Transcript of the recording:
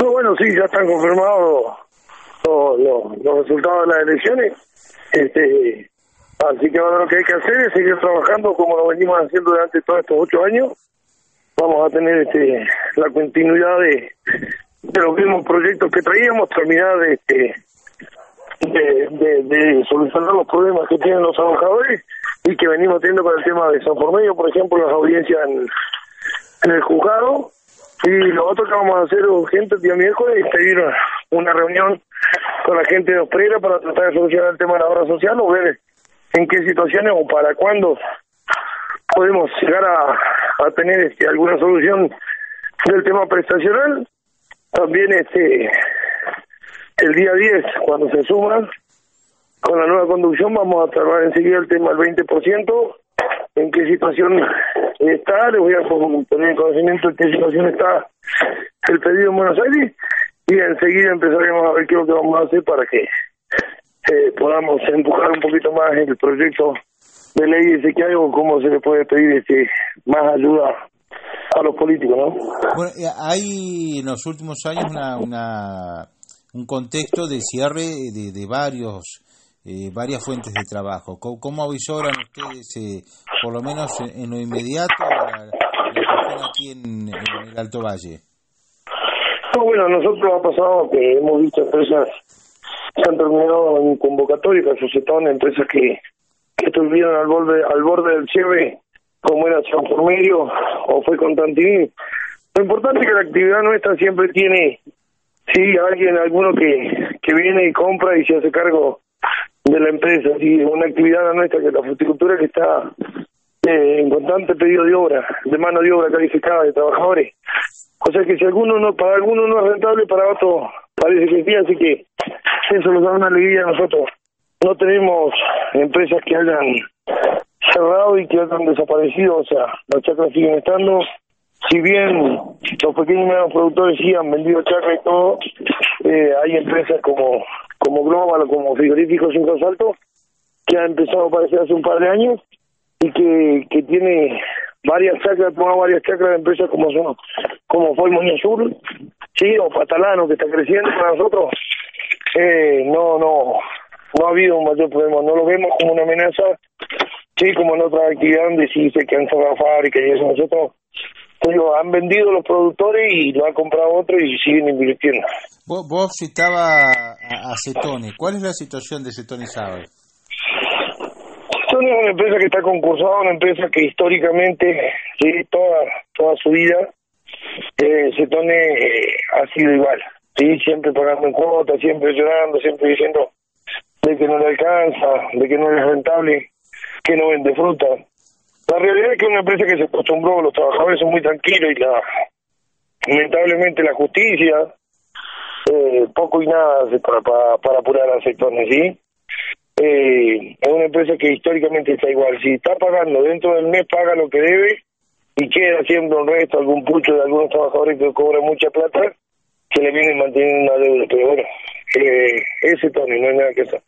No, bueno, sí, ya están confirmados los, resultados de las elecciones. Este, así que ahora lo que hay que hacer es seguir trabajando como lo venimos haciendo durante todos estos ocho años. Vamos a tener este, la continuidad de, los mismos proyectos que traíamos, terminar de, este, de, solucionar los problemas que tienen los trabajadores y que venimos teniendo con el tema de San Formello, por ejemplo, las audiencias en, en el juzgado. Y lo otro que vamos a hacer urgente el día miércoles es pedir una reunión con la gente de Osprera para tratar de solucionar el tema de la obra social o ver en qué situaciones o para cuándo podemos llegar a, a tener este, alguna solución del tema prestacional. También este el día 10, cuando se suman con la nueva conducción, vamos a trabajar enseguida el tema del 20%, en qué situación está, le voy a poner en conocimiento en qué situación está el pedido en Buenos Aires y enseguida empezaremos a ver qué es lo que vamos a hacer para que eh, podamos empujar un poquito más el proyecto de ley ese que hay o cómo se le puede pedir este más ayuda a los políticos, ¿no? Bueno, eh, hay en los últimos años una, una un contexto de cierre de, de varios eh, varias fuentes de trabajo. ¿Cómo, cómo avisoran ustedes, eh, por lo menos en, lo inmediato, la, la aquí en, el Alto Valle? No, bueno, nosotros ha pasado que hemos visto empresas que han terminado en convocatoria, que empresas que, que estuvieron al borde, al borde del cierre, como era San Formerio o fue con Tantini. Lo importante es que la actividad nuestra siempre tiene, sí, alguien, alguno que, que viene y compra y se hace cargo de la empresa, sí, una actividad nuestra que la fruticultura que está eh, en constante pedido de obra, de mano de obra calificada, de trabajadores. O sea que si alguno no, para alguno no es rentable, para otro parece que sí, así que eso nos da una alegría a nosotros. No tenemos empresas que hayan cerrado y que hayan desaparecido, o sea, las chacras siguen estando. Si bien los pequeños y productores sí han vendido chacras y todo, eh, hay empresas como como Global o como Frigorífico Cinco Salto, que ha empezado a aparecer hace un par de años y que, que tiene varias chacras, toma varias chacras de empresas como son, como fue Moña Sur, sí, o Patalano, que está creciendo. Para nosotros, eh, no, no, no ha habido un mayor problema, no lo vemos como una amenaza, sí, como en otra actividad donde sí se que han cerrado fábricas y eso, nosotros digo, han vendido los productores y lo han comprado otros y siguen invirtiendo. Vos, vos citaba a, Cetone. ¿Cuál es la situación de Cetone Sabe? Cetone es una empresa que está concursada, una empresa que históricamente, sí, toda, toda su vida, eh, Cetone eh, ha sido igual. Sí, siempre pagando en cuotas, siempre llorando, siempre diciendo de que no le alcanza, de que no es rentable, que no vende fruta. La realidad es que una empresa que se acostumbró, los trabajadores son muy tranquilos y la lamentablemente la justicia eh, poco y nada hace para, para, apurar a sectores, ¿sí? Eh, es una empresa que históricamente está igual. Si está pagando dentro del mes, paga lo que debe y queda siempre un resto, algún pucho de algunos trabajadores que cobran mucha plata, que le vienen manteniendo una deuda. Pero bueno, eh, ese Tony, no hay nada que hacer.